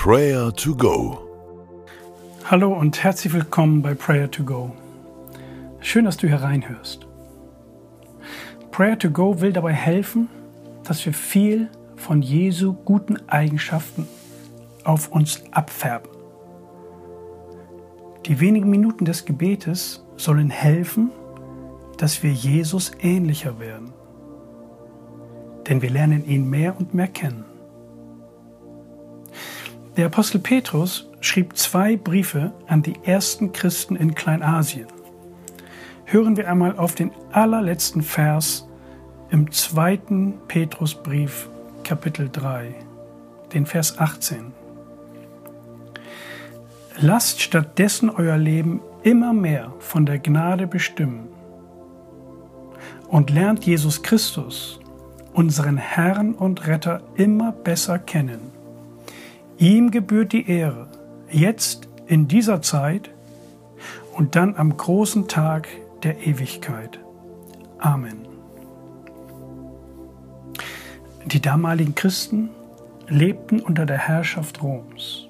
Prayer to Go. Hallo und herzlich willkommen bei Prayer to Go. Schön, dass du hereinhörst. Prayer to Go will dabei helfen, dass wir viel von Jesu guten Eigenschaften auf uns abfärben. Die wenigen Minuten des Gebetes sollen helfen, dass wir Jesus ähnlicher werden. Denn wir lernen ihn mehr und mehr kennen. Der Apostel Petrus schrieb zwei Briefe an die ersten Christen in Kleinasien. Hören wir einmal auf den allerletzten Vers im zweiten Petrusbrief, Kapitel 3, den Vers 18. Lasst stattdessen euer Leben immer mehr von der Gnade bestimmen und lernt Jesus Christus, unseren Herrn und Retter, immer besser kennen Ihm gebührt die Ehre, jetzt in dieser Zeit und dann am großen Tag der Ewigkeit. Amen. Die damaligen Christen lebten unter der Herrschaft Roms.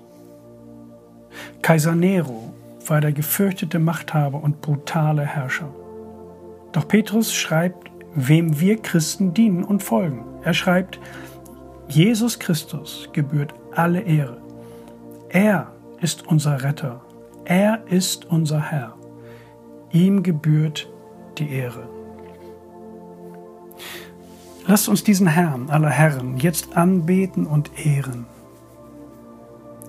Kaiser Nero war der gefürchtete Machthaber und brutale Herrscher. Doch Petrus schreibt, wem wir Christen dienen und folgen. Er schreibt, Jesus Christus gebührt alle Ehre. Er ist unser Retter. Er ist unser Herr. Ihm gebührt die Ehre. Lasst uns diesen Herrn aller Herren jetzt anbeten und ehren.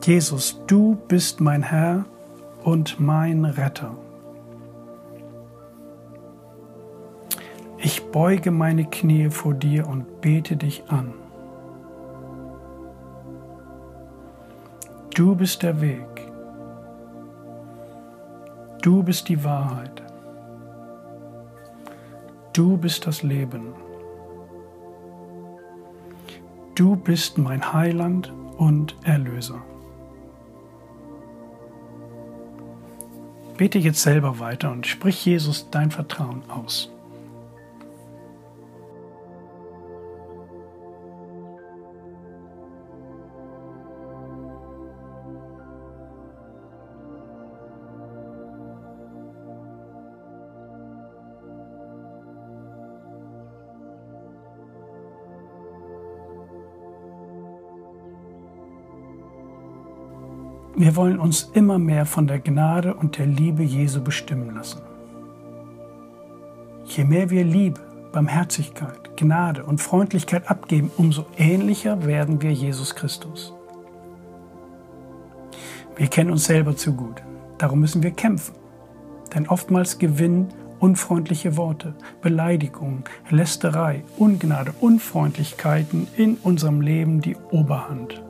Jesus, du bist mein Herr und mein Retter. Ich beuge meine Knie vor dir und bete dich an. Du bist der Weg. Du bist die Wahrheit. Du bist das Leben. Du bist mein Heiland und Erlöser. Bete jetzt selber weiter und sprich Jesus dein Vertrauen aus. Wir wollen uns immer mehr von der Gnade und der Liebe Jesu bestimmen lassen. Je mehr wir Liebe, Barmherzigkeit, Gnade und Freundlichkeit abgeben, umso ähnlicher werden wir Jesus Christus. Wir kennen uns selber zu gut, darum müssen wir kämpfen. Denn oftmals gewinnen unfreundliche Worte, Beleidigungen, Lästerei, Ungnade, Unfreundlichkeiten in unserem Leben die Oberhand.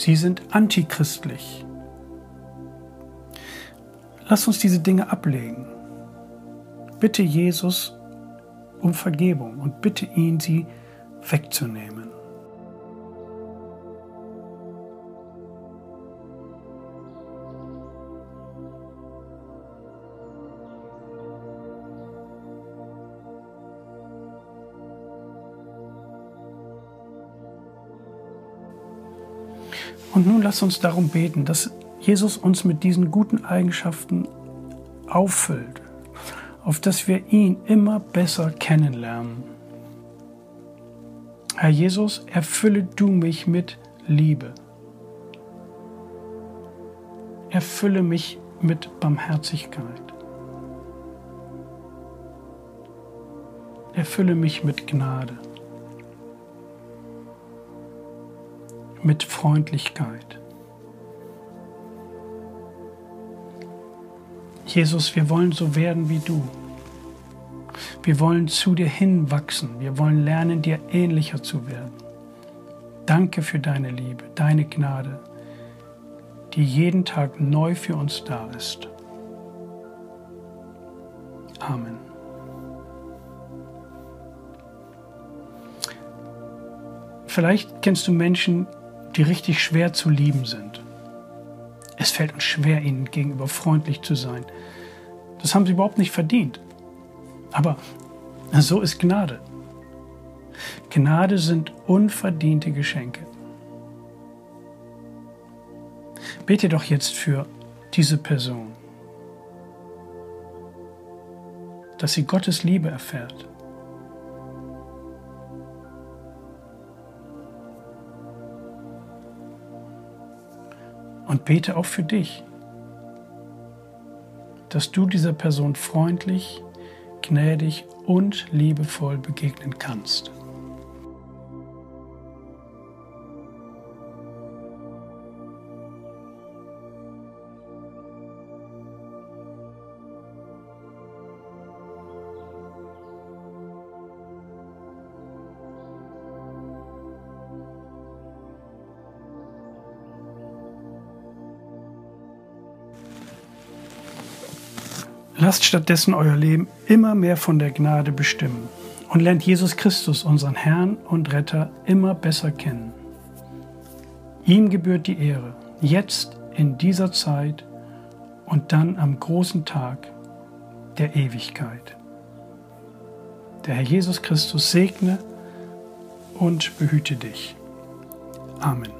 Sie sind antichristlich. Lass uns diese Dinge ablegen. Bitte Jesus um Vergebung und bitte ihn, sie wegzunehmen. Und nun lass uns darum beten, dass Jesus uns mit diesen guten Eigenschaften auffüllt, auf dass wir ihn immer besser kennenlernen. Herr Jesus, erfülle du mich mit Liebe. Erfülle mich mit Barmherzigkeit. Erfülle mich mit Gnade. Mit Freundlichkeit. Jesus, wir wollen so werden wie du. Wir wollen zu dir hinwachsen. Wir wollen lernen, dir ähnlicher zu werden. Danke für deine Liebe, deine Gnade, die jeden Tag neu für uns da ist. Amen. Vielleicht kennst du Menschen, die richtig schwer zu lieben sind. Es fällt uns schwer, ihnen gegenüber freundlich zu sein. Das haben sie überhaupt nicht verdient. Aber so ist Gnade. Gnade sind unverdiente Geschenke. Bete doch jetzt für diese Person, dass sie Gottes Liebe erfährt. Und bete auch für dich, dass du dieser Person freundlich, gnädig und liebevoll begegnen kannst. Lasst stattdessen euer Leben immer mehr von der Gnade bestimmen und lernt Jesus Christus, unseren Herrn und Retter, immer besser kennen. Ihm gebührt die Ehre, jetzt in dieser Zeit und dann am großen Tag der Ewigkeit. Der Herr Jesus Christus segne und behüte dich. Amen.